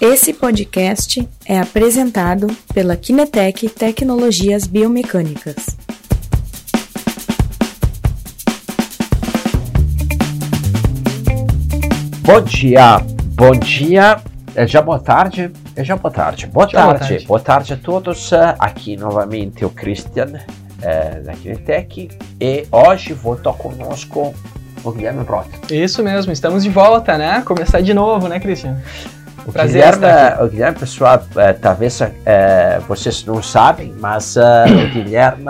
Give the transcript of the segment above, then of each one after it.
Esse podcast é apresentado pela Kinetec Tecnologias Biomecânicas. Bom dia, bom dia, é já boa tarde, é já boa tarde, boa Já boa tarde, tarde. boa tarde a todos. Aqui novamente o Christian é, da Kinetec e hoje voltou conosco o Guilherme Brota. Isso mesmo, estamos de volta, né? Começar de novo, né, Cristian? O Prazer Guilherme, o Guilherme, pessoal, é, talvez é, vocês não sabem, mas é, o Guilherme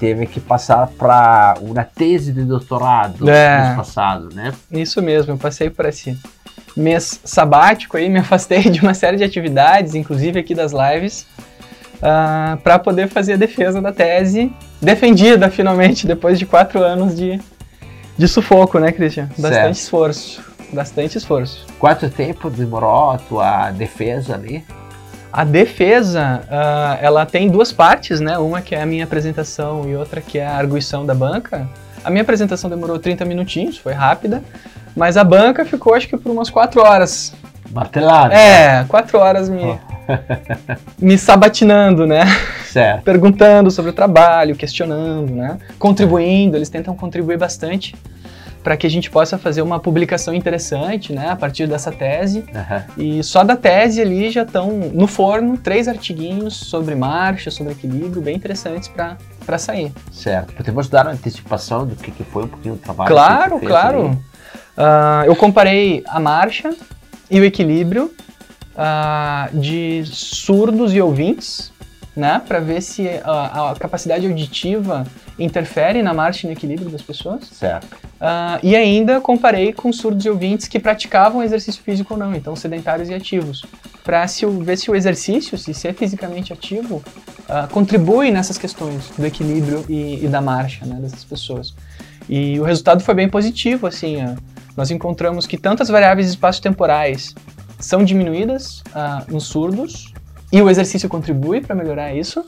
teve que passar para uma tese de doutorado É. mês passado, né? Isso mesmo, eu passei por esse mês sabático aí, me afastei de uma série de atividades, inclusive aqui das lives, para poder fazer a defesa da tese, defendida finalmente, depois de quatro anos de, de sufoco, né, Cristian? Bastante Certo. esforço, bastante esforço. Quanto tempo demorou a tua defesa ali? A defesa, ah, ela tem duas partes, né? Uma que é a minha apresentação e outra que é a arguição da banca. A minha apresentação demorou 30 minutinhos, foi rápida, mas a banca ficou acho que por umas 4 horas. Martelado. É, 4 horas me, me sabatinando, né? Certo. Perguntando sobre o trabalho, questionando, né? Contribuindo, eles tentam contribuir bastante para que a gente possa fazer uma publicação interessante, né? A partir dessa tese. Aham. E só da tese ali já estão no forno três artiguinhos sobre marcha, sobre equilíbrio, bem interessantes para sair. Certo. Podemos dar uma antecipação do que, que foi um pouquinho o trabalho? claro, claro. Ah, eu comparei a marcha e o equilíbrio ah, de surdos e ouvintes, né, para ver se a, a capacidade auditiva interfere na marcha e no equilíbrio das pessoas. Certo. Ah, e ainda comparei com surdos e ouvintes que praticavam exercício físico ou não, então sedentários e ativos, para se ver se o exercício, se ser fisicamente ativo, ah, contribui nessas questões do equilíbrio e, e da marcha né, dessas pessoas. E o resultado foi bem positivo, assim, ah, nós encontramos que tanto as variáveis espaço-temporais são diminuídas nos surdos, e o exercício contribui para melhorar isso,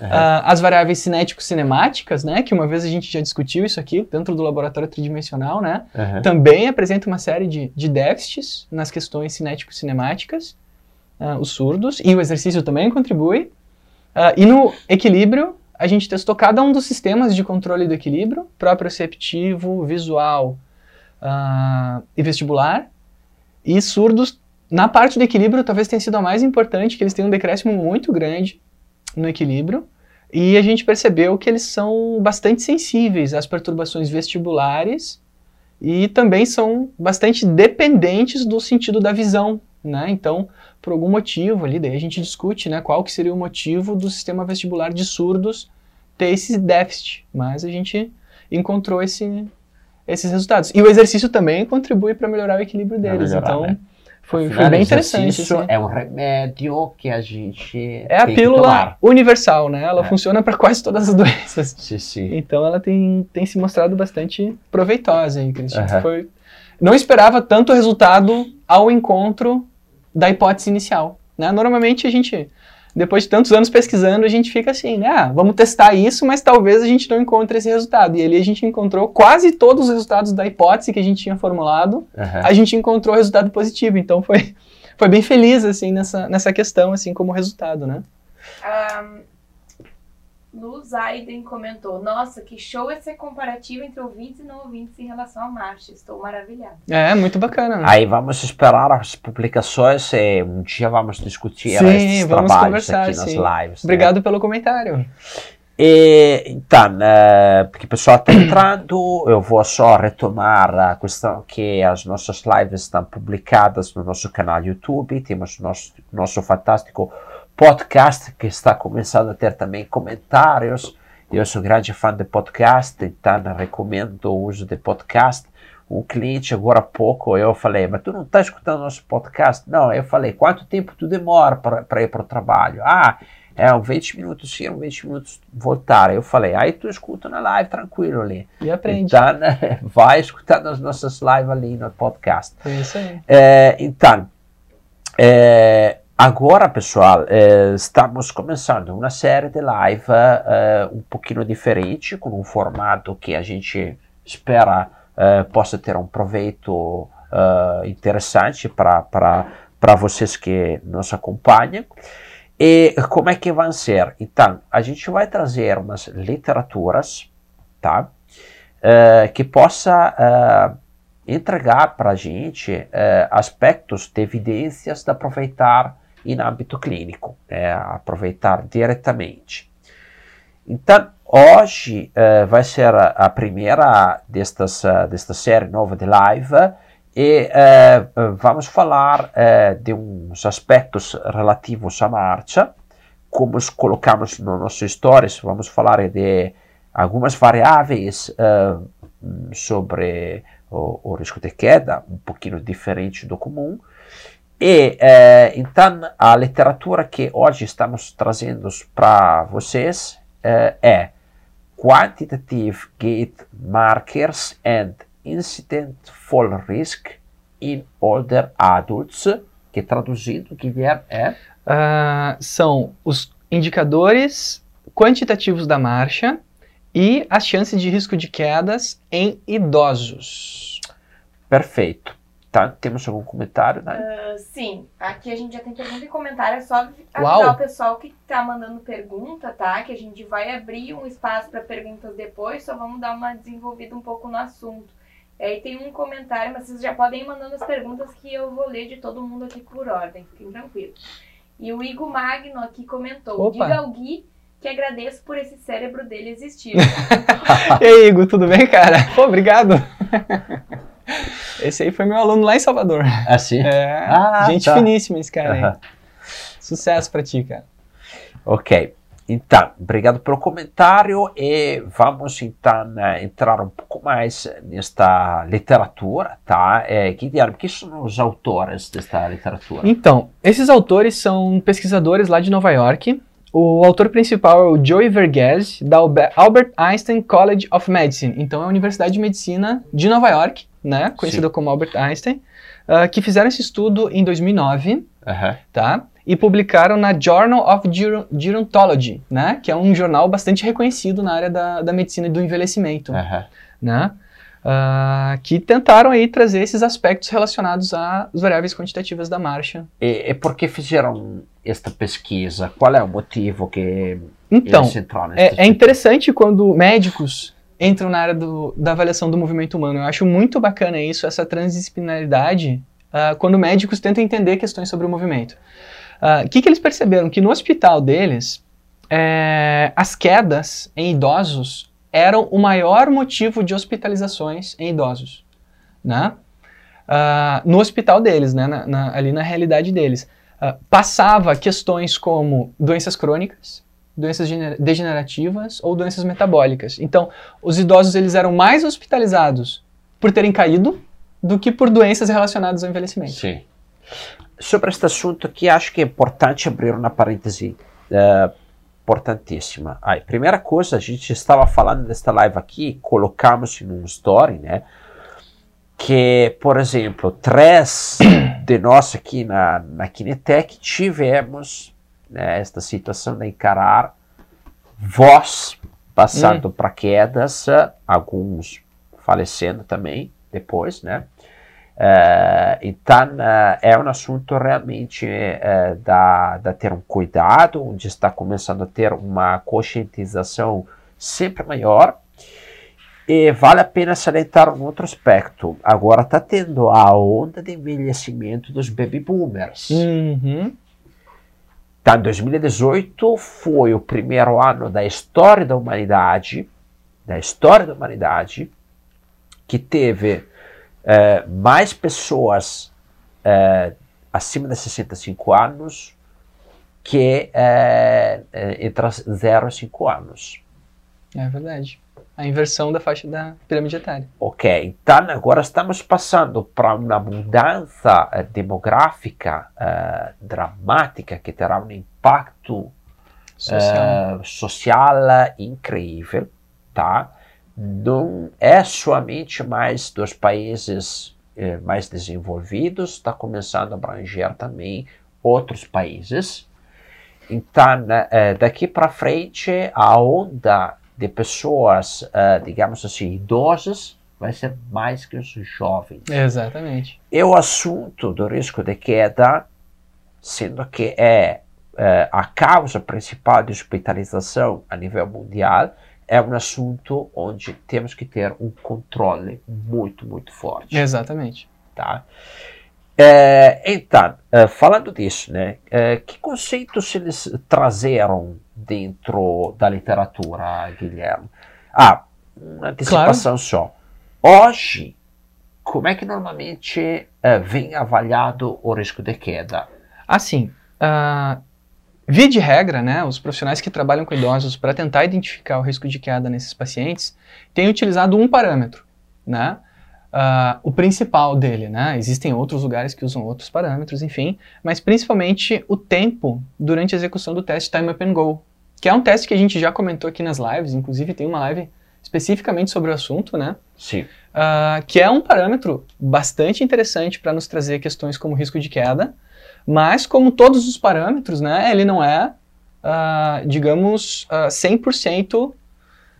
Ah, as variáveis cinético-cinemáticas, né, que uma vez a gente já discutiu isso aqui dentro do laboratório tridimensional, né, Aham. também apresenta uma série de, de déficits nas questões cinético-cinemáticas, ah, os surdos, e o exercício também contribui. Ah, e no equilíbrio, a gente testou cada um dos sistemas de controle do equilíbrio, proprioceptivo, visual e vestibular, e surdos, na parte do equilíbrio, talvez tenha sido a mais importante, que eles têm um decréscimo muito grande no equilíbrio, e a gente percebeu que eles são bastante sensíveis às perturbações vestibulares e também são bastante dependentes do sentido da visão, né? Então, por algum motivo ali, daí a gente discute, né, qual que seria o motivo do sistema vestibular de surdos ter esse déficit, mas a gente encontrou esse, esses resultados. E o exercício também contribui para melhorar o equilíbrio deles, melhorar, então né? Foi, Afinal, foi bem interessante. exercício assim. é um remédio que a gente É a pílula universal, né? Ela É. funciona para quase todas as doenças. Sim, sim. Então ela tem, tem se mostrado bastante proveitosa aí, Cristian. Aham. Foi... Não esperava tanto resultado ao encontro da hipótese inicial. Né? Normalmente a gente, depois de tantos anos pesquisando, a gente fica assim, né? Ah, vamos testar isso, mas talvez a gente não encontre esse resultado. E ali a gente encontrou quase todos os resultados da hipótese que a gente tinha formulado, Aham. a gente encontrou resultado positivo. Então foi, foi bem feliz assim nessa, nessa questão, assim como resultado, né? A Luz Aiden comentou: Nossa, que show esse comparativo entre ouvintes e não ouvintes em relação à marcha. Estou maravilhada. É, muito bacana. Né? Aí vamos esperar as publicações e um dia vamos discutir Sim, esses vamos trabalhos aqui nas sim. lives. né? Obrigado pelo comentário. E, então, eh, porque o pessoal está entrando, eu vou só retomar a questão que as nossas lives estão publicadas no nosso canal YouTube, temos nosso, nosso fantástico podcast que está começando a ter também comentários. Eu sou grande fã de podcast, então recomendo o uso de podcast. Um cliente agora há pouco, eu falei, mas tu não está escutando nosso podcast? Não, eu falei, quanto tempo tu demora para ir para o trabalho? Ah, é, um 20 minutos ir, um 20 minutos voltar. Eu falei, aí tu escuta na live tranquilo ali. E aprende. Então, né, vai escutar nas nossas lives ali no podcast. Foi isso aí. É, então, é, agora, pessoal, é, estamos começando uma série de live é, um pouquinho diferente, com um formato que a gente espera é, possa ter um proveito é, interessante para vocês que nos acompanham. E como é que vai ser? Então, a gente vai trazer umas literaturas, tá? Uh, que possa uh, entregar para a gente aspectos de evidências de aproveitar em âmbito clínico, né? aproveitar diretamente. Então, hoje vai ser a, primeira destas, desta série nova de live e uh, vamos falar uh, de uns aspectos relativos à marcha, como colocamos no nosso stories, vamos falar de algumas variáveis uh, sobre o, o, risco de queda, um pouquinho diferente do comum. E então a literatura que hoje estamos trazendo para vocês é Quantitative Gate Markers and Incident Fall Risk in Older Adults, que traduzindo, Guilherme, é? Uh, são os indicadores quantitativos da marcha e as chances de risco de quedas em idosos. Perfeito. Tá, temos algum comentário, né? Uh, sim, aqui a gente já tem pergunta e comentário, é só avisar Uau. o pessoal que está mandando pergunta, tá? Que a gente vai abrir um espaço para perguntas depois, só vamos dar uma desenvolvida um pouco no assunto. Aí tem um comentário, mas vocês já podem ir mandando as perguntas que eu vou ler de todo mundo aqui por ordem, fiquem tranquilos. E o Igor Magno aqui comentou: Opa. Diga ao Gui que agradeço por esse cérebro dele existir. e aí, Igor, tudo bem, cara? Pô, obrigado. Esse aí foi meu aluno lá em Salvador. Ah, sim? É, ah, gente tá. finíssima esse cara aí. Sucesso pra ti, cara. Ok. Então, obrigado pelo comentário e vamos então né, entrar um pouco mais nesta literatura, tá? É, quem são os autores desta literatura? Então, esses autores são pesquisadores lá de Nova York. O autor principal é o Joey Verghese, da Albert Einstein College of Medicine. Então, é a Universidade de Medicina de Nova York, né? Conhecida Sim. como Albert Einstein, uh, que fizeram esse estudo em 2009, uhum. tá? e publicaram na Journal of Gerontology, né? Que é um jornal bastante reconhecido na área da, da medicina e do envelhecimento, uhum. né? Uh, que tentaram aí trazer esses aspectos relacionados às variáveis quantitativas da marcha. E, e por que fizeram esta pesquisa? Qual é o motivo que então, é, é interessante quando médicos entram na área do, da avaliação do movimento humano. Eu acho muito bacana isso, essa transdisciplinaridade, uh, quando médicos tentam entender questões sobre o movimento. O uh, ah, que, que eles perceberam? Que no hospital deles, é, as quedas em idosos eram o maior motivo de hospitalizações em idosos, né? Uh, no hospital deles, né? Na, na, ali na realidade deles. Uh, passava questões como doenças crônicas, doenças degenerativas ou doenças metabólicas. Então, os idosos eles eram mais hospitalizados por terem caído do que por doenças relacionadas ao envelhecimento. Sim sobre este assunto aqui, acho que é importante abrir uma parêntese uh, importantíssima. Aí, primeira coisa, a gente estava falando desta live aqui, colocamos em um story, né? Que, por exemplo, três de nós aqui na, na Kinetec tivemos né, esta situação de encarar voz passando hum. para quedas, alguns falecendo também depois, né? Uh, então, uh, é um assunto realmente uh, da, da ter um cuidado, onde está começando a ter uma conscientização sempre maior. E vale a pena salientar um outro aspecto. Agora está tendo a onda de envelhecimento dos baby boomers. Uhum. Então, 2018 foi o primeiro ano da história da humanidade, da história da humanidade, que teve é, mais pessoas é, acima de 65 anos que é entre 0 e 5 anos. É verdade. A inversão da faixa da pirâmide etária. Ok, então agora estamos passando para uma mudança uh, demográfica uh, dramática que terá um impacto social. Uh, social incrível, tá? não é somente mais dos países eh, mais desenvolvidos, está começando a abranger também outros países. Então, eh, daqui para frente, a onda de pessoas, eh, digamos assim, idosas, vai ser mais que os jovens. Exatamente. E o assunto do risco de queda, sendo que é, é a causa principal de hospitalização a nível mundial, é um assunto onde temos que ter um controle muito, muito forte. Exatamente. Tá? É, então, é, falando disso, né, é, que conceitos eles trazeram dentro da literatura, Guilherme? Ah, uma antecipação claro. só. Hoje, como é que normalmente uh, vem avaliado o risco de queda? Assim, uh, via de regra, né, os profissionais que trabalham com idosos para tentar identificar o risco de queda nesses pacientes têm utilizado um parâmetro, né? Uh, o principal dele, né? Existem outros lugares que usam outros parâmetros, enfim, mas principalmente o tempo durante a execução do teste Time Up and Go, que é um teste que a gente já comentou aqui nas lives, inclusive tem uma live especificamente sobre o assunto, né? Sim. Uh, que é um parâmetro bastante interessante para nos trazer questões como risco de queda, mas como todos os parâmetros, né, ele não é, uh, digamos, uh, 100%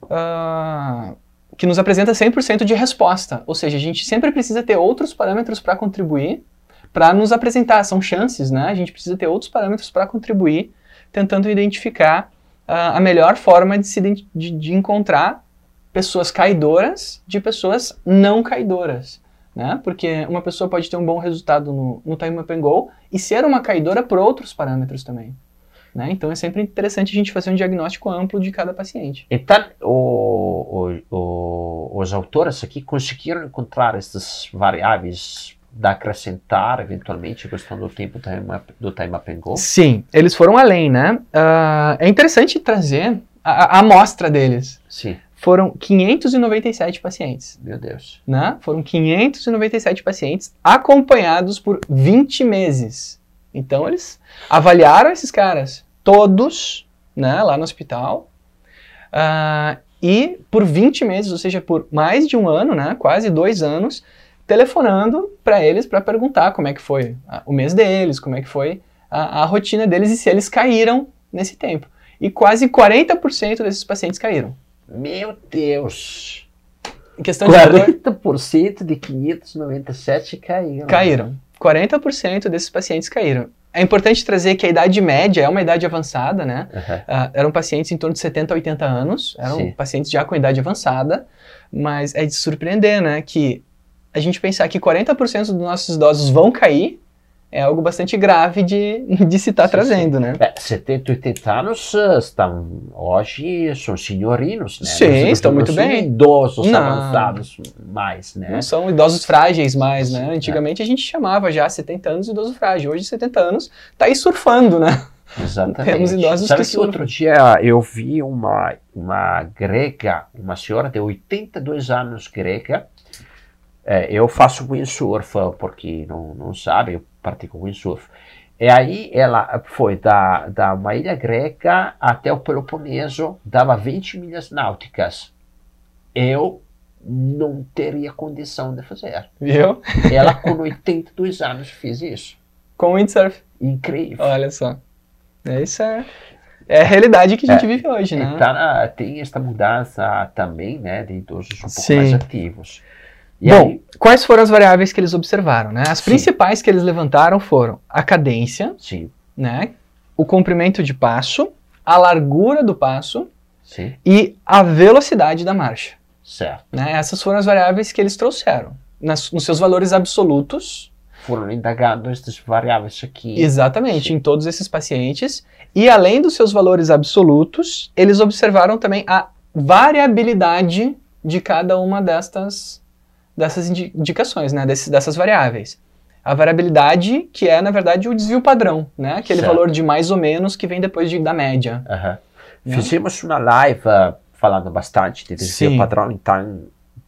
uh, que nos apresenta 100% de resposta. Ou seja, a gente sempre precisa ter outros parâmetros para contribuir, para nos apresentar. São chances, né? A gente precisa ter outros parâmetros para contribuir, tentando identificar a melhor forma de, se, de, de encontrar pessoas caidoras de pessoas não caidoras. Né? Porque uma pessoa pode ter um bom resultado no, no Time Up and Go e ser uma caidora por outros parâmetros também. Né? Então é sempre interessante a gente fazer um diagnóstico amplo de cada paciente. Então, o, o, o, os autores aqui conseguiram encontrar essas variáveis da acrescentar, eventualmente, a questão do tempo do time up and go? Sim, eles foram além, né? Uh, é interessante trazer a, a amostra deles. Sim foram 597 pacientes. Meu Deus. Né? Foram 597 pacientes acompanhados por 20 meses. Então eles avaliaram esses caras todos né, lá no hospital uh, e por 20 meses, ou seja, por mais de um ano, né, quase dois anos, telefonando para eles para perguntar como é que foi o mês deles, como é que foi a, a rotina deles e se eles caíram nesse tempo. E quase 40% desses pacientes caíram. Meu Deus! Em questão 40% de, de 597 caíram. Caíram. 40% desses pacientes caíram. É importante trazer que a idade média é uma idade avançada, né? Uhum. Uh, eram pacientes em torno de 70 a 80 anos, eram Sim. pacientes já com idade avançada, mas é de surpreender, né? Que a gente pensar que 40% dos nossos idosos vão cair é algo bastante grave de, de se estar tá trazendo, sim. né? É, 70, 80 anos eh, estão, hoje são senhorinos, né? Sim, não, estão muito bem. idosos não, avançados mais, né? Não são idosos frágeis mais, né? Antigamente é. a gente chamava já 70 anos de idoso frágil, hoje 70 anos tá aí surfando, né? Exatamente. Temos idosos Sabe que, que outro dia eu vi uma, uma grega, uma senhora de 82 anos grega, é, eu faço windsurf, porque não, não sabe, eu pratico windsurf. E aí ela foi da, da uma ilha greca até o Peloponeso, dava 20 milhas náuticas. Eu não teria condição de fazer. Viu? Ela com 82 anos fez isso. Com windsurf. Incrível. Olha só. É isso é, é a realidade que a gente é, vive hoje, né? Então, tem esta mudança também, né, de idosos um pouco Sim. mais ativos. E Bom, aí? quais foram as variáveis que eles observaram? Né? As Sim. principais que eles levantaram foram a cadência, Sim. Né? o comprimento de passo, a largura do passo Sim. e a velocidade da marcha. Certo. Né? Essas foram as variáveis que eles trouxeram. Nas, nos seus valores absolutos. Foram indagados estas variáveis aqui. Exatamente, Sim. em todos esses pacientes. E além dos seus valores absolutos, eles observaram também a variabilidade de cada uma destas dessas indicações, né, dessas variáveis. A variabilidade, que é, na verdade, o desvio padrão, né? Aquele certo. valor de mais ou menos que vem depois de, da média. Uhum. Fizemos uma live uh, falando bastante de desvio Sim. padrão, então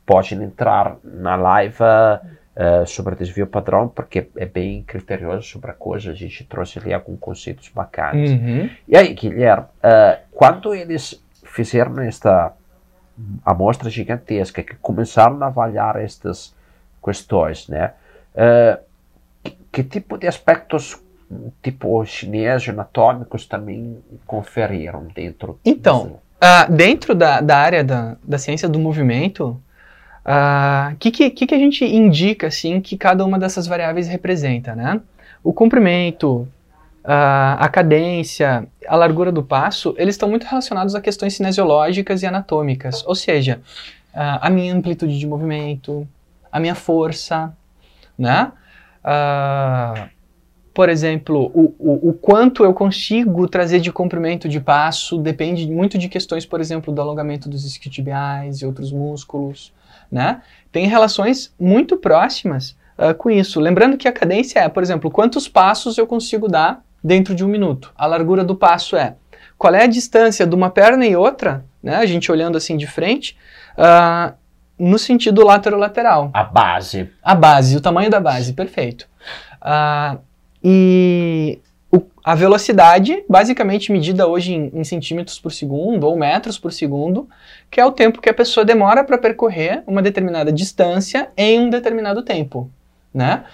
pode entrar na live uh, sobre desvio padrão, porque é bem criterioso sobre a coisa, a gente trouxe ali alguns conceitos bacanas. Uhum. E aí, Guilherme, uh, quando eles fizeram esta amostra gigantesca que começaram a avaliar estas questões, né? Uh, que, que, tipo de aspectos tipo chinês anatômicos também conferiram dentro? Então, uh, dentro da, da área da, da ciência do movimento, O uh, que, que, que a gente indica assim que cada uma dessas variáveis representa, né? O comprimento, a cadência, a largura do passo, eles estão muito relacionados a questões cinesiológicas e anatômicas, ou seja, uh, a minha amplitude de movimento, a minha força, né? por exemplo, o, o, o, quanto eu consigo trazer de comprimento de passo depende muito de questões, por exemplo, do alongamento dos isquiotibiais e outros músculos, né? Tem relações muito próximas uh, com isso. Lembrando que a cadência é, por exemplo, quantos passos eu consigo dar dentro de um minuto. A largura do passo é qual é a distância de uma perna e outra, né? A gente olhando assim de frente, uh, no sentido lateral-lateral. A base. A base, o tamanho da base, perfeito. Uh, e o, a velocidade, basicamente medida hoje em, em, centímetros por segundo ou metros por segundo, que é o tempo que a pessoa demora para percorrer uma determinada distância em um determinado tempo, né?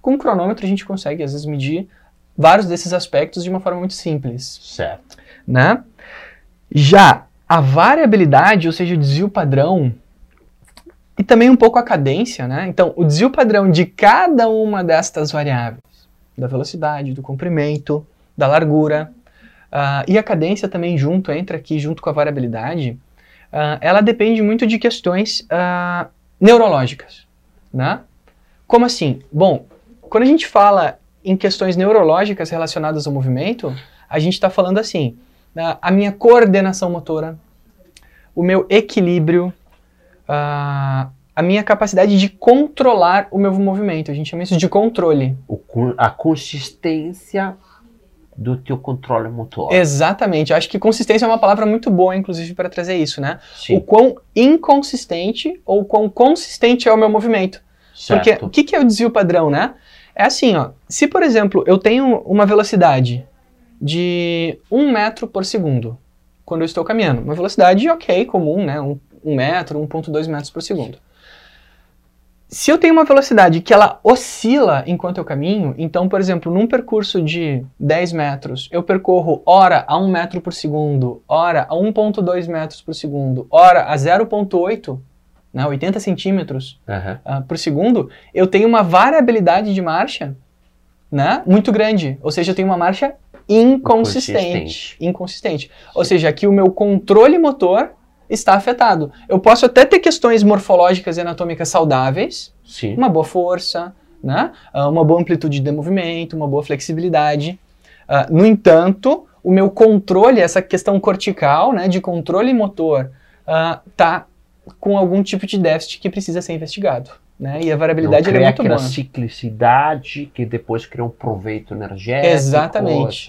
Com o cronômetro a gente consegue às vezes medir vários desses aspectos de uma forma muito simples. Certo. Né? Já a variabilidade, ou seja, o desvio padrão, e também um pouco a cadência, né? Então, o desvio padrão de cada uma destas variáveis da velocidade, do comprimento, da largura. Uh, e a cadência também junto, entra aqui junto com a variabilidade, uh, ela depende muito de questões uh, neurológicas. Né? Como assim? Bom, quando a gente fala em questões neurológicas relacionadas ao movimento, a gente está falando assim, a minha coordenação motora, o meu equilíbrio, a minha capacidade de controlar o meu movimento. A gente chama isso de controle. O, a consistência do teu controle motor. Exatamente. Eu acho que consistência é uma palavra muito boa, inclusive, para trazer isso, né? Sim. O quão inconsistente ou quão consistente é o meu movimento. Certo. Porque o que, que é o desvio padrão, né? É assim, ó. Se, por exemplo, eu tenho uma velocidade de 1 metro por segundo quando eu estou caminhando, uma velocidade ok, comum, né? 1 um, metro, 1,2 metros por segundo. Se eu tenho uma velocidade que ela oscila enquanto eu caminho, então, por exemplo, num percurso de 10 metros, eu percorro hora a 1 metro por segundo, hora a 1.2 metros por segundo, hora a 0.8, né, 80 centímetros uhum. uh, por segundo, eu tenho uma variabilidade de marcha né, muito grande. Ou seja, eu tenho uma marcha inconsistente. Inconsistente. inconsistente. Ou seja, aqui o meu controle motor está afetado. Eu posso até ter questões morfológicas e anatômicas saudáveis, Sim. uma boa força, né? Ah, uma boa amplitude de movimento, uma boa flexibilidade. Uh, no entanto, o meu controle, essa questão cortical, né, de controle motor, está uh, com algum tipo de déficit que precisa ser investigado. Né? E a variabilidade é muito boa. ciclicidade que depois cria um proveito energético. Exatamente.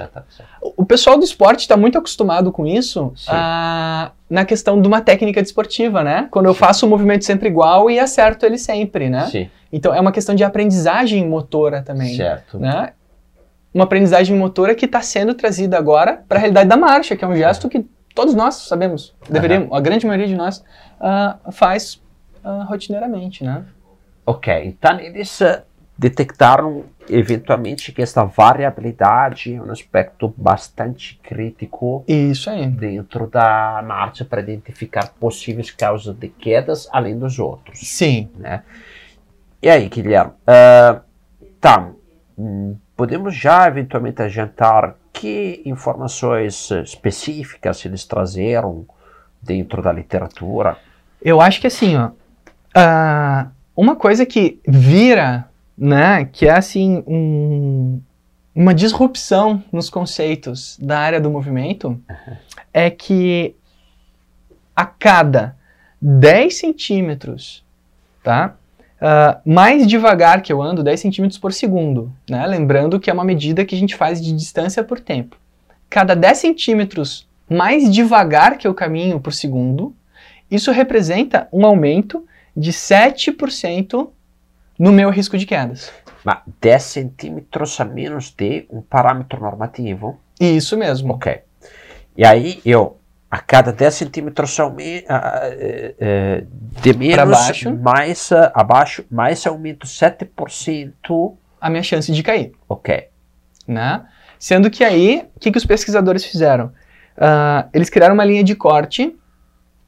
O pessoal do esporte está muito acostumado com isso a, na questão de uma técnica desportiva, né? Quando eu faço o um movimento sempre igual e acerto ele sempre, né? Sim. Então é uma questão de aprendizagem motora também. Certo. Né? Uma aprendizagem motora que está sendo trazida agora para a realidade da marcha, que é um gesto que todos nós sabemos, deveríamos, uhum. a grande maioria de nós uh, faz uh, rotineiramente, né? Ok, então eles detectaram eventualmente que essa variabilidade é um aspecto bastante crítico Isso aí. dentro da marcha para identificar possíveis causas de quedas além dos outros. Sim. Né? E aí, Guilherme, uh, podemos já eventualmente adiantar que informações específicas eles trazeram dentro da literatura? Eu acho que assim, ó, uh, uma coisa que vira, né, que é assim, um, uma disrupção nos conceitos da área do movimento, uhum. é que a cada 10 centímetros, tá? Uh, mais devagar que eu ando, 10 centímetros por segundo, né? Lembrando que é uma medida que a gente faz de distância por tempo. Cada 10 centímetros mais devagar que eu caminho por segundo, isso representa um aumento de 7% no meu risco de quedas. Mas 10 centímetros a menos de um parâmetro normativo? Isso mesmo. Ok. E aí eu, a cada 10 centímetros uh, uh, de menos, baixo. mais abaixo, mais aumento 7% a minha chance de cair. Ok. Né? Sendo que aí, o que, que os pesquisadores fizeram? Uh, eles criaram uma linha de corte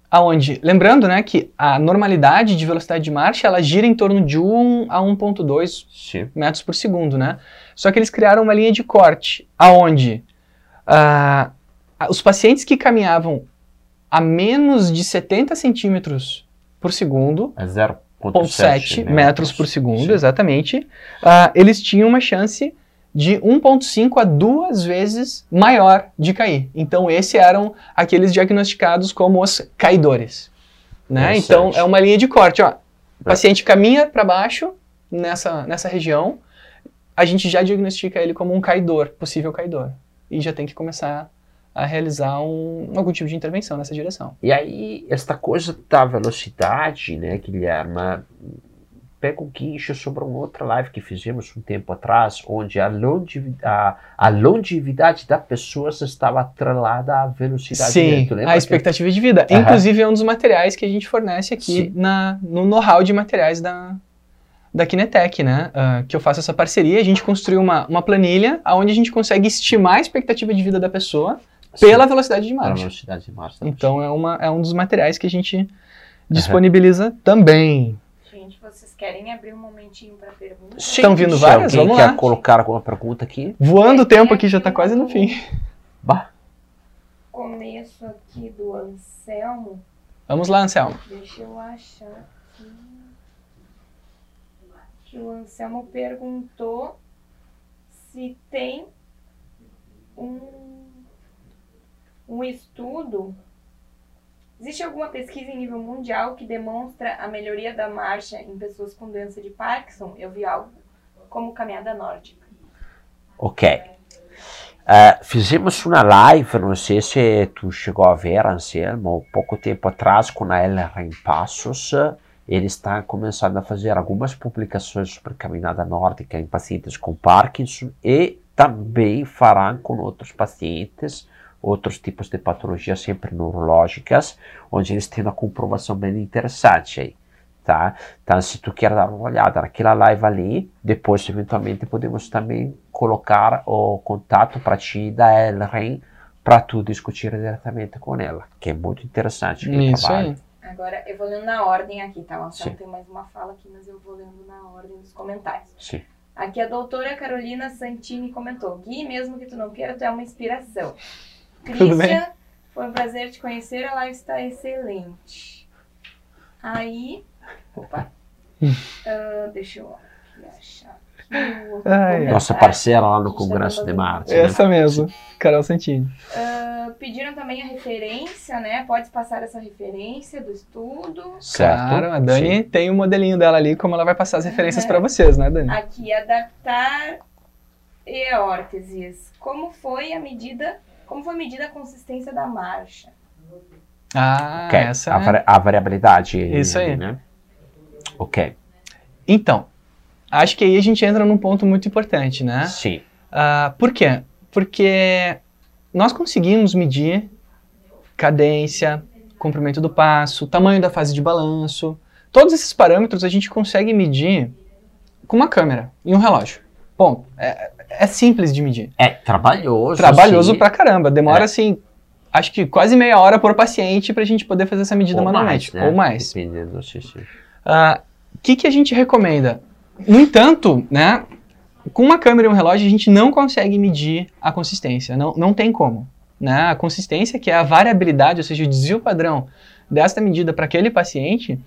aonde, lembrando, né, que a normalidade de velocidade de marcha, ela gira em torno de 1 a 1.2 metros por segundo, né? Só que eles criaram uma linha de corte, aonde uh, os pacientes que caminhavam a menos de 70 centímetros por segundo, é 0.7 metros por segundo, Sim. exatamente, uh, eles tinham uma chance de 1,5 a duas vezes maior de cair. Então, esses eram aqueles diagnosticados como os caidores. Né? Então, é uma linha de corte. Ó. O paciente caminha para baixo nessa, nessa região, a gente já diagnostica ele como um caidor, possível caidor. E já tem que começar a realizar um, algum tipo de intervenção nessa direção. E aí, esta coisa da velocidade, né, Guilherme, pega o guincho sobre uma outra live que fizemos um tempo atrás, onde a longevidade, a, a longevidade da pessoa estava atrelada à velocidade Sim, a expectativa de vida. Uhum. Inclusive, é um dos materiais que a gente fornece aqui na, no know-how de materiais da, da Kinetec, né? Uh, que eu faço essa parceria. A gente construiu uma, uma planilha onde a gente consegue estimar a expectativa de vida da pessoa. Pela velocidade de marcha. velocidade de marcha. Então, é, uma, é um dos materiais que a gente disponibiliza uhum. também gente, vocês querem abrir um momentinho para perguntas? Estão vindo várias? Se Vamos quer lá. colocar alguma pergunta aqui? Voando o tempo aqui, já está quase no fim. Bah. Começo aqui do Anselmo. Vamos lá, Anselmo. Deixa eu achar aqui. Que o Anselmo perguntou se tem um, um estudo Existe alguma pesquisa em nível mundial que demonstra a melhoria da marcha em pessoas com doença de Parkinson? Eu vi algo como caminhada nórdica. Ok. Uh, fizemos uma live, não sei se tu chegou a ver, Anselmo, pouco tempo atrás com a LR em Passos. Eles estão começando a fazer algumas publicações sobre caminhada nórdica em pacientes com Parkinson e também farão com outros pacientes outros tipos de patologias sempre neurológicas, onde eles têm uma comprovação bem interessante aí, tá? Então, se tu quer dar uma olhada naquela live ali, depois, eventualmente, podemos também colocar o contato para ti da Elren para tu discutir diretamente com ela, que é muito interessante. Isso aí. Agora, eu vou lendo na ordem aqui, tá? não tem mais uma fala aqui, mas eu vou lendo na ordem dos comentários. Sim. Aqui a doutora Carolina Santini comentou: Gui, mesmo que tu não queira, tu é uma inspiração. Christian, foi um prazer te conhecer, a live está excelente. Aí, opa, uh, deixa eu achar. Ai, Nossa parceira lá no Congresso de Marte. Né? Essa né? mesmo, Carol Santini. Uh, pediram também a referência, né? Pode passar essa referência do estudo. Certo. Claro, a Dani Sim. tem o um modelinho dela ali, como ela vai passar as referências para vocês, né, Dani? Aqui, adaptar eórteses. Como foi a medida como foi medida a consistência da marcha? Ah, okay. essa a, vari a variabilidade. Isso aí. Né? Ok. Então, acho que aí a gente entra num ponto muito importante, né? Sim. Uh, por quê? Porque nós conseguimos medir cadência, comprimento do passo, tamanho da fase de balanço. Todos esses parâmetros a gente consegue medir com uma câmera e um relógio. Ponto. É, é simples de medir. É trabalhoso. Trabalhoso assim. pra caramba. Demora, é. assim, acho que quase meia hora por paciente pra gente poder fazer essa medida ou manualmente. Mais, né? Ou mais. Dependendo do xixi. O uh, que, que a gente recomenda? No entanto, né, com uma câmera e um relógio, a gente não consegue medir a consistência. Não, não tem como. Né? A consistência, que é a variabilidade, ou seja, o desvio padrão desta medida para aquele paciente,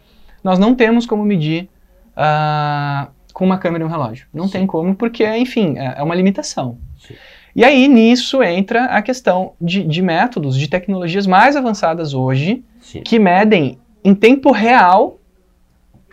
nós não temos como medir uh, com uma câmera e um relógio. Não Sim. tem como, porque, enfim, é, é uma limitação. Sim. E aí, nisso entra a questão de, de, métodos, de tecnologias mais avançadas hoje, Sim. que medem em tempo real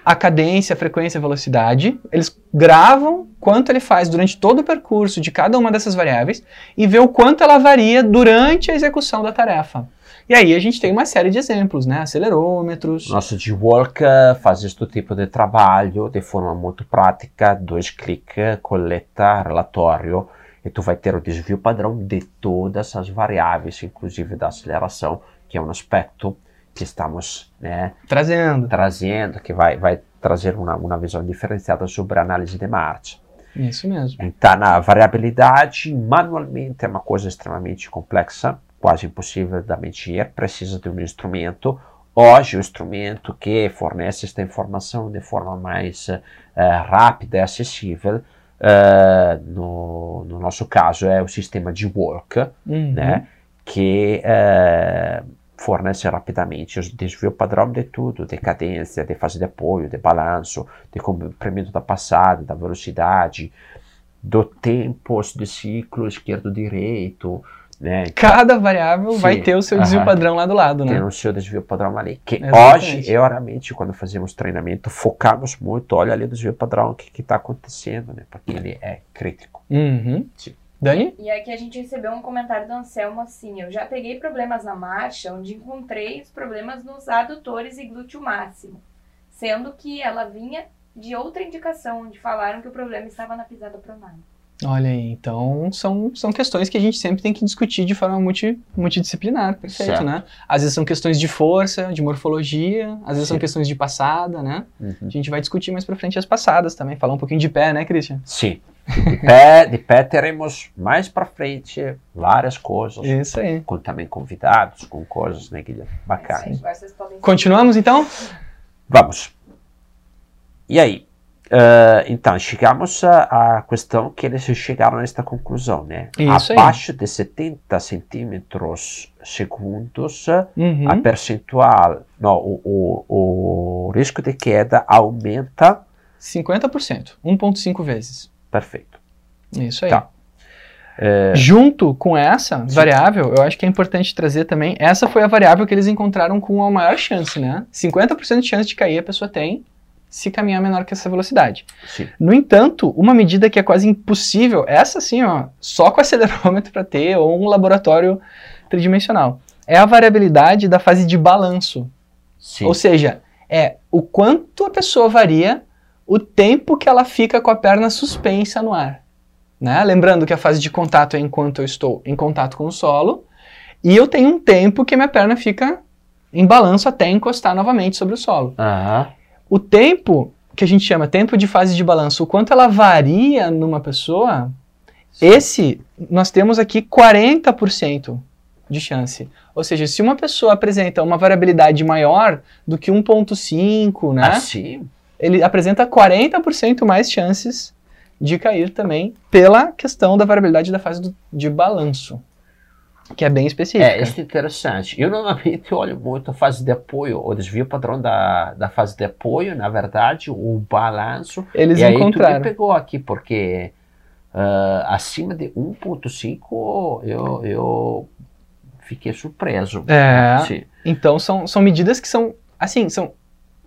a cadência, a frequência, a velocidade. Eles gravam quanto ele faz durante todo o percurso de cada uma dessas variáveis e vê o quanto ela varia durante a execução da tarefa. E aí a gente tem uma série de exemplos, né? Acelerômetros. Nosso G-Walk faz este tipo de trabalho de forma muito prática, dois cliques, coleta, relatório, e tu vai ter o desvio padrão de todas as variáveis, inclusive da aceleração, que é um aspecto que estamos né, trazendo, trazendo que vai, vai trazer uma, uma visão diferenciada sobre a análise de marcha. Isso mesmo. Então, a variabilidade manualmente é uma coisa extremamente complexa quase impossível de medir, precisa de um instrumento hoje o instrumento que fornece esta informação de forma mais uh, rápida e acessível, uh, no, no, nosso caso, é o sistema de work, uhum. né, que uh, fornece rapidamente o desvio padrão de tudo, de cadência, de fase de apoio, de balanço, de comprimento da passada, da velocidade, do tempo de ciclo esquerdo-direito, né? Cada variável Sim. vai ter o seu desvio padrão lá do lado, né? Tem o seu desvio padrão ali. Que Exatamente. hoje, eu realmente, quando fazemos treinamento, focamos muito, olha ali o desvio padrão, o que está acontecendo, né? Porque ele é crítico. Uhum. Sim. Dani? E aqui a gente recebeu um comentário do Anselmo assim: Eu já peguei problemas na marcha, onde encontrei os problemas nos adutores e glúteo máximo, sendo que ela vinha de outra indicação, onde falaram que o problema estava na pisada pronada. Olha aí, então são, são questões que a gente sempre tem que discutir de forma multi, multidisciplinar, perfeito, certo. né? Às vezes são questões de força, de morfologia, às vezes Sim. são questões de passada, né? Uhum. A gente vai discutir mais pra frente as passadas também, falar um pouquinho de pé, né, Christian? Sim. De pé, de pé teremos mais para frente várias coisas. Isso aí. Com também convidados, com coisas, né, Guilherme? Bacana. Continuamos então? Vamos. E aí? Uh, então, chegamos à questão que eles chegaram a esta conclusão, né? Isso Abaixo aí. de 70 centímetros segundos, uhum. a percentual, não, o, o, o risco de queda aumenta 50%, 1,5 vezes. Perfeito. Isso aí. Tá. É... Junto com essa variável, eu acho que é importante trazer também, essa foi a variável que eles encontraram com a maior chance, né? 50% de chance de cair a pessoa tem se caminhar menor que essa velocidade. Sim. No entanto, uma medida que é quase impossível, essa sim, ó, só com acelerômetro para ter ou um laboratório tridimensional, é a variabilidade da fase de balanço. Sim. Ou seja, é o quanto a pessoa varia o tempo que ela fica com a perna suspensa no ar. Né? Lembrando que a fase de contato é enquanto eu estou em contato com o solo, e eu tenho um tempo que minha perna fica em balanço até encostar novamente sobre o solo. Uhum. O tempo que a gente chama tempo de fase de balanço, o quanto ela varia numa pessoa, Sim. esse nós temos aqui 40% de chance. Ou seja, se uma pessoa apresenta uma variabilidade maior do que 1.5, né? Assim? ele apresenta 40% mais chances de cair também pela questão da variabilidade da fase do, de balanço, que é bem específica. É, isso é interessante. Eu normalmente olho muito a fase de apoio, o desvio padrão da, da fase de apoio, na verdade, o balanço. Eles e encontraram. aí tu me pegou aqui, porque uh, acima de 1.5 eu, eu fiquei surpreso. É, Sim. então são, são medidas que são, assim, são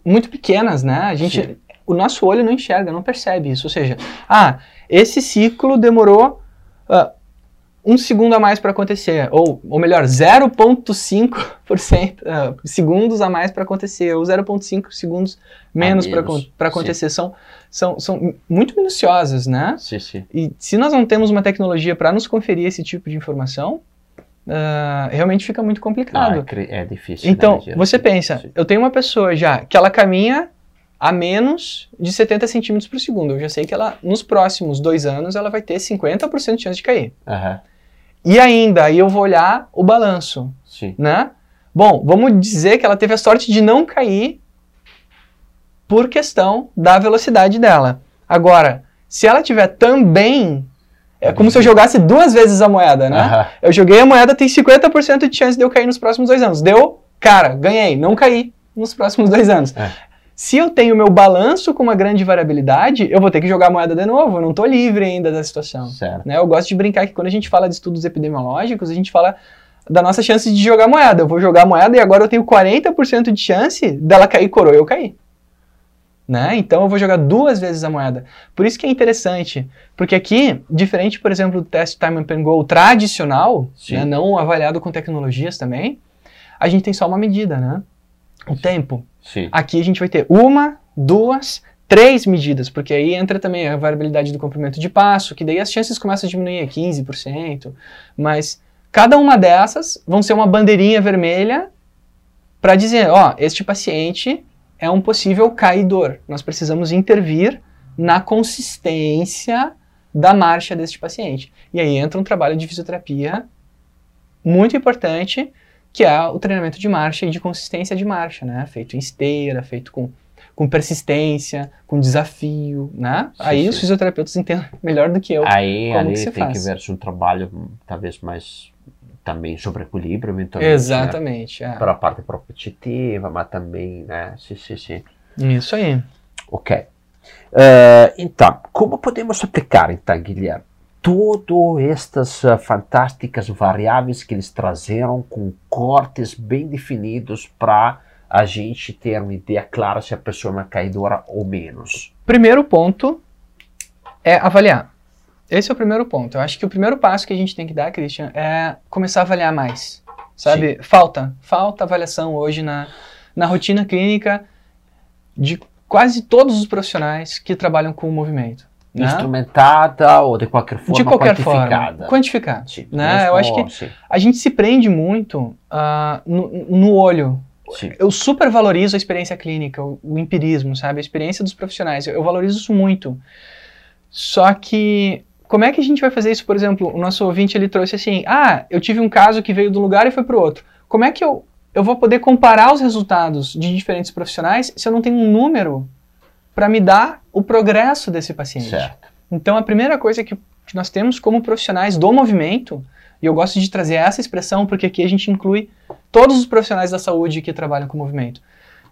muito pequenas, né? A gente, Sim. o nosso olho não enxerga, não percebe isso. Ou seja, ah, esse ciclo demorou uh, um segundo a mais para acontecer, ou, ou melhor, 0,5% uh, segundos a mais para acontecer, ou 0,5 segundos menos para acontecer. São, são, são muito minuciosas, né? Sim, sim. E se nós não temos uma tecnologia para nos conferir esse tipo de informação, Uh, realmente fica muito complicado. Ah, é, é, difícil. Então, né, você pensa, eu tenho uma pessoa já que ela caminha a menos de 70 centímetros por segundo. Eu já sei que ela, nos próximos dois anos, ela vai ter 50% de chance de cair. Uhum. E ainda, aí eu vou olhar o balanço. Sim. Né? Bom, vamos dizer que ela teve a sorte de não cair por questão da velocidade dela. Agora, se ela tiver também é como se eu jogasse duas vezes a moeda, né? Uhum. Eu joguei a moeda, tem 50% de chance de eu cair nos próximos dois anos. Deu, cara, ganhei. Não caí nos próximos dois anos. É. Se eu tenho meu balanço com uma grande variabilidade, eu vou ter que jogar a moeda de novo. Eu não estou livre ainda da situação. Né? Eu gosto de brincar que quando a gente fala de estudos epidemiológicos, a gente fala da nossa chance de jogar moeda. Eu vou jogar a moeda e agora eu tenho 40% de chance dela cair coroa e eu cair. Né? Então eu vou jogar duas vezes a moeda. Por isso que é interessante, porque aqui, diferente, por exemplo, do teste Time and Go tradicional, né, não avaliado com tecnologias também, a gente tem só uma medida, né? O tempo. Sim. Aqui a gente vai ter uma, duas, três medidas, porque aí entra também a variabilidade do comprimento de passo, que daí as chances começam a diminuir a 15%, mas cada uma dessas vão ser uma bandeirinha vermelha para dizer, ó, este paciente é um possível caidor. Nós precisamos intervir na consistência da marcha deste paciente. E aí entra um trabalho de fisioterapia muito importante que é o treinamento de marcha e de consistência de marcha, né? Feito em esteira, feito com, com persistência, com desafio, né? Sim, Aí sim. os fisioterapeutas entendem melhor do que eu. Aí como ali que tem faz. que ver se um trabalho talvez mais também sobre equilíbrio, eventualmente. Né? Exatamente. Né? É. Para a parte propulsiva, mas também, né? Sim, sim, sim. Isso aí. Ok. Uh, então, como podemos aplicar, então, Guilherme, todas estas uh, fantásticas variáveis que eles trazeram com cortes bem definidos para a gente ter uma ideia clara se a pessoa é uma caidora ou menos? Primeiro ponto é avaliar. Esse é o primeiro ponto. Eu acho que o primeiro passo que a gente tem que dar, Christian, é começar a avaliar mais. Sabe? Sim. Falta. Falta avaliação hoje na, na rotina clínica de quase todos os profissionais que trabalham com o movimento. Né? Instrumentada ou de qualquer forma de qualquer quantificada. Forma, quantificada. Sim, né? Eu acho que sim. a gente se prende muito uh, no, no, olho. Sim. Eu super valorizo a experiência clínica, o, o, empirismo, sabe? A experiência dos profissionais. Eu, eu valorizo isso muito. Só que como é que a gente vai fazer isso? Por exemplo, o nosso ouvinte ele trouxe assim: ah, eu tive um caso que veio de um lugar e foi para o outro. Como é que eu, eu vou poder comparar os resultados de diferentes profissionais se eu não tenho um número para me dar o progresso desse paciente? Certo. Então, a primeira coisa que, nós temos como profissionais do movimento, e eu gosto de trazer essa expressão porque aqui a gente inclui todos os profissionais da saúde que trabalham com movimento,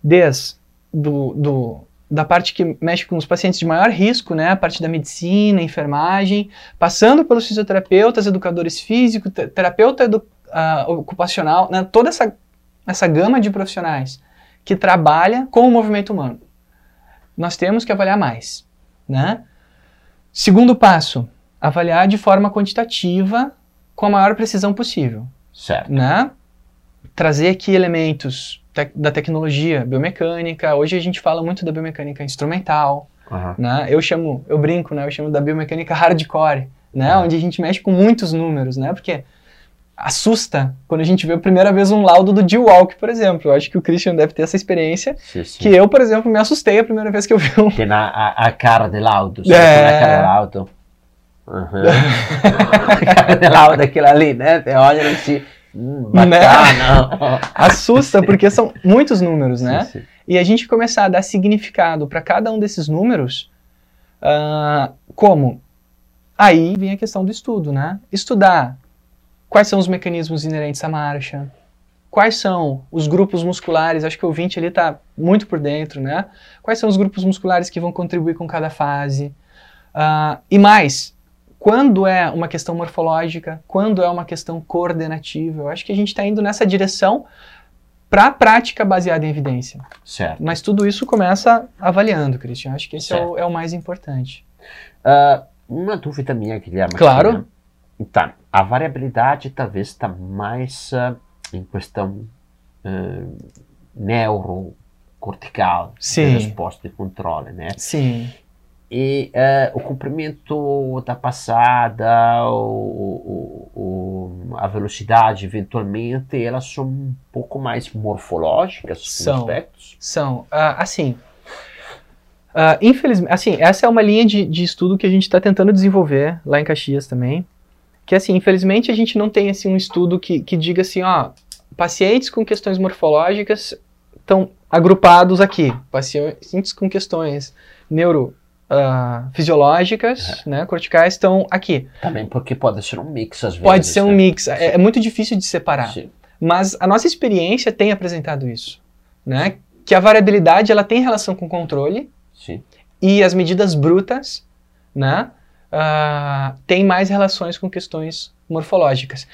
desde do, do da parte que mexe com os pacientes de maior risco, né, a parte da medicina, enfermagem, passando pelos fisioterapeutas, educadores físicos, terapeuta edu, uh, ocupacional, né, toda essa, essa gama de profissionais que trabalha com o movimento humano. Nós temos que avaliar mais, né? Segundo passo, avaliar de forma quantitativa com a maior precisão possível. Certo. Né? Trazer aqui elementos te da tecnologia biomecânica. Hoje a gente fala muito da biomecânica instrumental. Uhum. Né? Eu chamo, eu brinco, né? Eu chamo da biomecânica hardcore, né? Uhum. Onde a gente mexe com muitos números, né? Porque assusta quando a gente vê a primeira vez um laudo do D-Walk, por exemplo. Eu acho que o Christian deve ter essa experiência. Sim, sim. Que eu, por exemplo, me assustei a primeira vez que eu vi um. Tem a, a, a cara de laudo. É. A cara de laudo. Uhum. a cara de laudo, aquilo ali, né? Você olha assim. Hum, bacana. Né? Assusta, porque são muitos números, né? Sim. E a gente começar a dar significado para cada um desses números, uh, como? Aí vem a questão do estudo, né? Estudar quais são os mecanismos inerentes à marcha, quais são os grupos musculares, acho que o ouvinte ali está muito por dentro, né? Quais são os grupos musculares que vão contribuir com cada fase. Uh, e mais, quando é uma questão morfológica, quando é uma questão coordenativa. Eu acho que a gente está indo nessa direção para a prática baseada em evidência. Certo. Mas tudo isso começa avaliando, Cristian. Acho que esse é o, é o, mais importante. Uh, uma dúvida minha, Guilherme. Claro. Aqui, né? Então, a variabilidade talvez está mais uh, em questão uh, neurocortical Sim. de resposta e controle, né? Sim. E uh, o comprimento da passada, o, o, o, a velocidade, eventualmente, elas são um pouco mais morfológicas, são, aspectos? São. Assim, uh, infelizmente, assim, essa é uma linha de, de estudo que a gente está tentando desenvolver lá em Caxias também, que assim, infelizmente a gente não tem assim um estudo que, que diga assim, ó, pacientes com questões morfológicas estão agrupados aqui, pacientes com questões neuro uh, fisiológicas, é. né, corticais estão aqui. Também porque pode ser um mix às vezes. Pode ser né? um mix, é, é, muito difícil de separar. Sim. Mas a nossa experiência tem apresentado isso, né, que a variabilidade ela tem relação com o controle Sim. e as medidas brutas, né, uh, tem mais relações com questões morfológicas.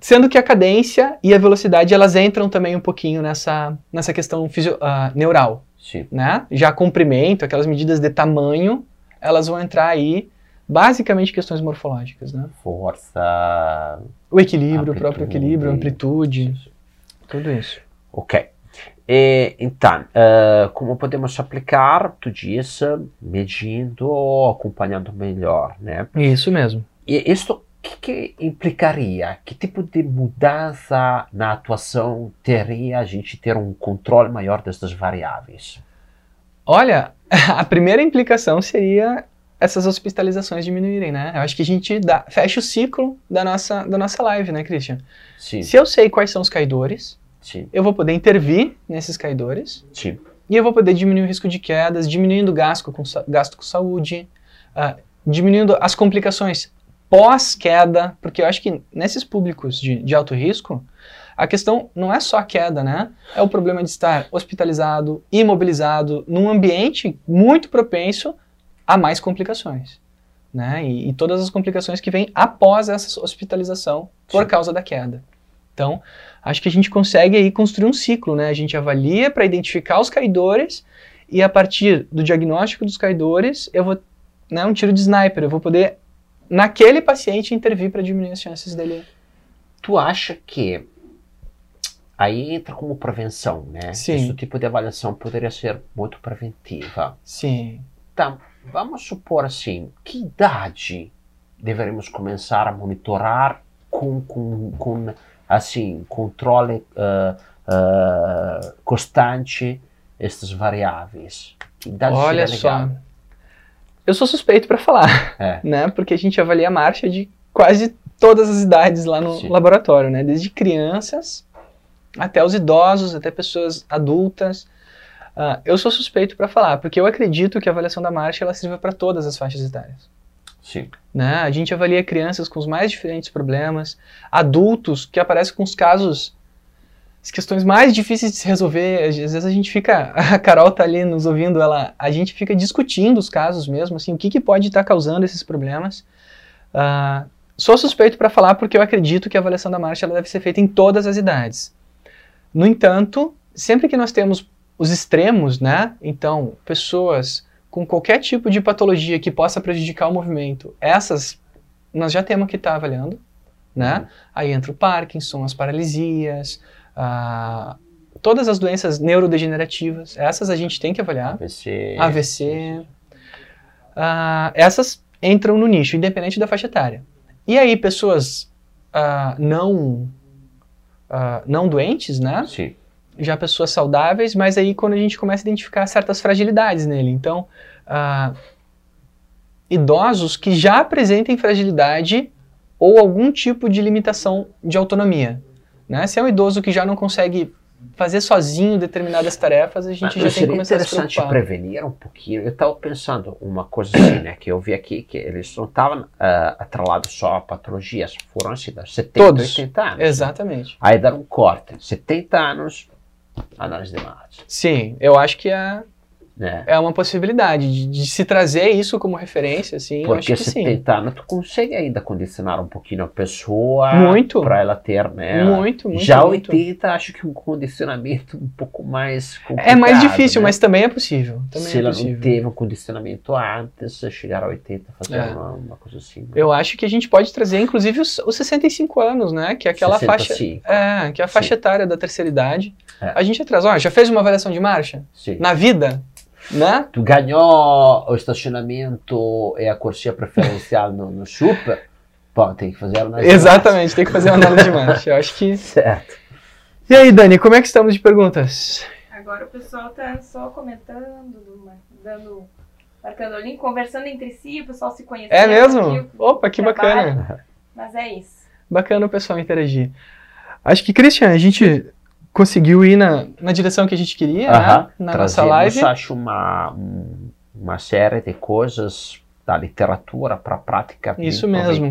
Sendo que a cadência e a velocidade elas entram também um pouquinho nessa, nessa questão fisio, uh, neural. Sim. Né? Já comprimento, aquelas medidas de tamanho, elas vão entrar aí basicamente questões morfológicas. Né? Força. O equilíbrio, o próprio equilíbrio, amplitude, tudo isso. Ok. E, então, uh, como podemos aplicar, tu disse, medindo, acompanhando melhor, né? Isso mesmo. E isso que, que implicaria? Que tipo de mudança na atuação teria a gente ter um controle maior dessas variáveis? Olha, a primeira implicação seria essas hospitalizações diminuírem, né? Eu acho que a gente dá, fecha o ciclo da nossa, da nossa live, né, Christian? Sim. Se eu sei quais são os caidores, Sim. eu vou poder intervir nesses caidores Sim. e eu vou poder diminuir o risco de quedas, diminuindo o gasto com, gasto com saúde, uh, diminuindo as complicações pós-queda, porque eu acho que nesses públicos de, de alto risco, a questão não é só a queda, né? É o problema de estar hospitalizado, imobilizado, num ambiente muito propenso a mais complicações. Né? E, e todas as complicações que vêm após essa hospitalização por Sim. causa da queda. Então, acho que a gente consegue aí construir um ciclo, né? A gente avalia para identificar os caidores e a partir do diagnóstico dos caidores, eu vou, né, um tiro de sniper, eu vou poder naquele paciente intervir para diminuir as chances dele. Tu acha que aí entra como prevenção, né? Sim. Esse tipo de avaliação poderia ser muito preventiva. Sim. Então, vamos supor assim, que idade deveremos começar a monitorar com, com, com assim, controle uh, uh, constante estas variáveis? Olha só, eu sou suspeito para falar, é. né? Porque a gente avalia a marcha de quase todas as idades lá no Sim. laboratório, né? Desde crianças até os idosos, até pessoas adultas. Uh, eu sou suspeito para falar, porque eu acredito que a avaliação da marcha ela sirva para todas as faixas etárias. Sim. Né? A gente avalia crianças com os mais diferentes problemas, adultos que aparecem com os casos, as questões mais difíceis de se resolver. Às vezes a gente fica, a Carol tá ali nos ouvindo, ela, a gente fica discutindo os casos mesmo, assim, o que, que pode estar tá causando esses problemas. Uh, sou suspeito para falar porque eu acredito que a avaliação da marcha ela deve ser feita em todas as idades. No entanto, sempre que nós temos os extremos, né? Então, pessoas com qualquer tipo de patologia que possa prejudicar o movimento, essas nós já temos que estar tá avaliando, né? Uhum. Aí entra o Parkinson, as paralisias, uh, todas as doenças neurodegenerativas, essas a gente tem que avaliar. AVC. AVC. Uh, essas entram no nicho, independente da faixa etária. E aí, pessoas uh, não uh, não doentes, né? Sim. Já pessoas saudáveis, mas aí quando a gente começa a identificar certas fragilidades nele. Então, uh, idosos que já apresentem fragilidade ou algum tipo de limitação de autonomia. Né? Se é um idoso que já não consegue fazer sozinho determinadas tarefas, a gente Mas já tem que começar a se preocupar. interessante prevenir um pouquinho. Eu estava pensando uma coisa assim, né, que eu vi aqui, que eles não estavam uh, atrelados só a patologias, foram assim, 70, Todos. 80 anos. Né? Exatamente. Né? Aí deram um corte, 70 anos, análise de marcha. Sim, eu acho que é é. é uma possibilidade de, de, se trazer isso como referência, assim. Porque acho que se tentar, tu consegue ainda condicionar um pouquinho a pessoa para ela ter, né? Muito, muito. Já muito. 80, acho que um condicionamento um pouco mais complicado. É mais difícil, né? mas também é possível. Também se é ela possível. não teve um condicionamento antes, chegar a 80, fazer é. uma, uma, coisa assim. Né? Eu acho que a gente pode trazer, inclusive, os, os 65 anos, né? Que é aquela 65. faixa. É, que é a faixa Sim. etária da terceira idade. É. A gente traz, ó, já fez uma avaliação de marcha? Sim. Na vida? Né? Tu ganhou o estacionamento e a corsia preferencial no, no super, bom, tem que fazer a análise Exatamente, tem que fazer a análise de marcha. Eu acho que. Certo. E aí, Dani, como é que estamos de perguntas? Agora o pessoal tá só comentando, dando, marcando o link, conversando entre si, o pessoal se conhecendo. É mesmo? Opa, que trabalho. bacana. Mas é isso. Bacana o pessoal interagir. Acho que, Christian, a gente conseguiu ir na, na direção que a gente queria, uh -huh. né? Na Trazemos, nossa live. acho, uma, uma série de coisas da literatura para a prática Isso mesmo.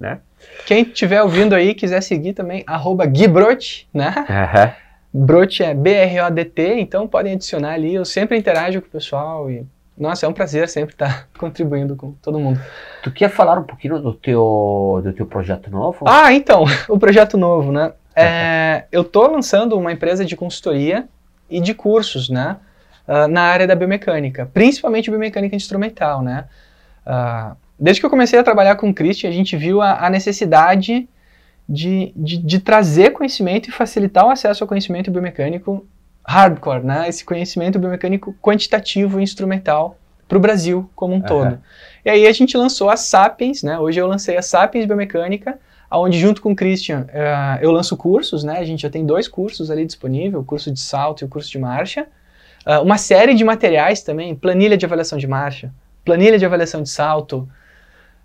né? Quem estiver ouvindo aí, quiser seguir também, arroba Guibrot, né? Uh -huh. Brot é B-R-O-D-T, então podem adicionar ali, eu sempre interajo com o pessoal e nossa, é um prazer sempre estar contribuindo com todo mundo. Tu quer falar um pouquinho do teu, do teu projeto novo? Ah, então, o projeto novo, né? É, eu estou lançando uma empresa de consultoria e de cursos, né? Uh, na área da biomecânica, principalmente biomecânica instrumental, né? Uh, desde que eu comecei a trabalhar com o Christian, a gente viu a, a necessidade de, de, de, trazer conhecimento e facilitar o acesso ao conhecimento biomecânico hardcore, né? Esse conhecimento biomecânico quantitativo e instrumental para o Brasil como um uhum. todo. E aí a gente lançou a Sapiens, né? Hoje eu lancei a Sapiens Biomecânica, onde junto com o Christian uh, eu lanço cursos, né? A gente já tem dois cursos ali disponível, o curso de salto e o curso de marcha. Uh, uma série de materiais também, planilha de avaliação de marcha, planilha de avaliação de salto.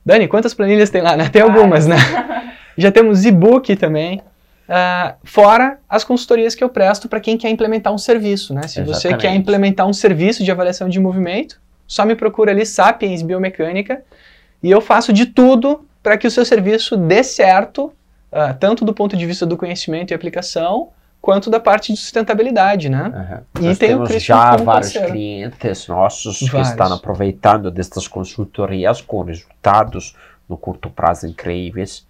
Dani, quantas planilhas tem lá? Né? Tem algumas, né? Já temos e-book também. Uh, fora as consultorias que eu presto para quem quer implementar um serviço, né? Se Exatamente. você quer implementar um serviço de avaliação de movimento, só me procura ali Sapiens Biomecânica e eu faço de tudo para que o seu serviço dê certo, uh, tanto do ponto de vista do conhecimento e aplicação, quanto da parte de sustentabilidade, né? Uhum. E Nós tem temos já vários parceiro. clientes nossos vários. que estão aproveitando destas consultorias com resultados no curto prazo incríveis.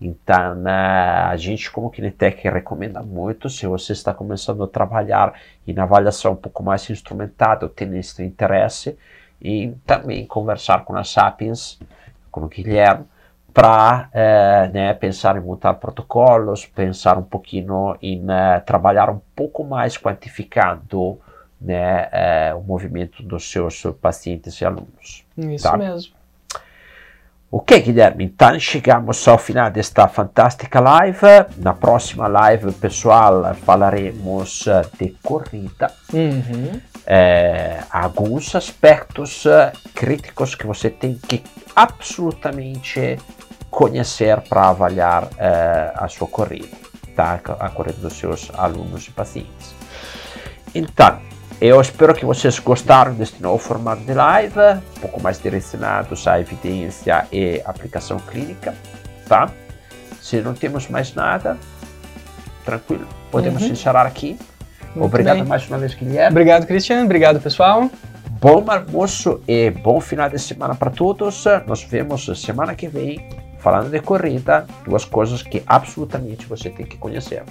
Então, né, a gente como Kinetec recomenda muito, se você está começando a trabalhar em avaliação um pouco mais instrumentada, tem esse interesse, e também conversar com a Sapiens, com o Guilherme, para eh, né, pensar em montar protocolos, pensar um pouquinho em eh, trabalhar um pouco mais quantificando né, eh, o movimento dos seus pacientes e alunos. Isso tá? mesmo. Ok, Guilherme, então chegamos ao final desta fantástica live. Na próxima live, pessoal, falaremos de corrida. Uhum. É, alguns aspectos uh, críticos que você tem que absolutamente conhecer para avaliar uh, a sua corrida, tá? a corrida dos seus alunos e pacientes. Então, eu espero que vocês gostaram deste novo formato de live, um pouco mais direcionados à evidência e aplicação clínica, tá? Se não temos mais nada, tranquilo, podemos uhum. encerrar aqui. Muito Obrigado bem. mais uma vez, Guilherme. Obrigado, Cristian. Obrigado, pessoal. Bom almoço e bom final de semana para todos. Nos vemos semana que vem falando de corrida, duas coisas que absolutamente você tem que conhecer.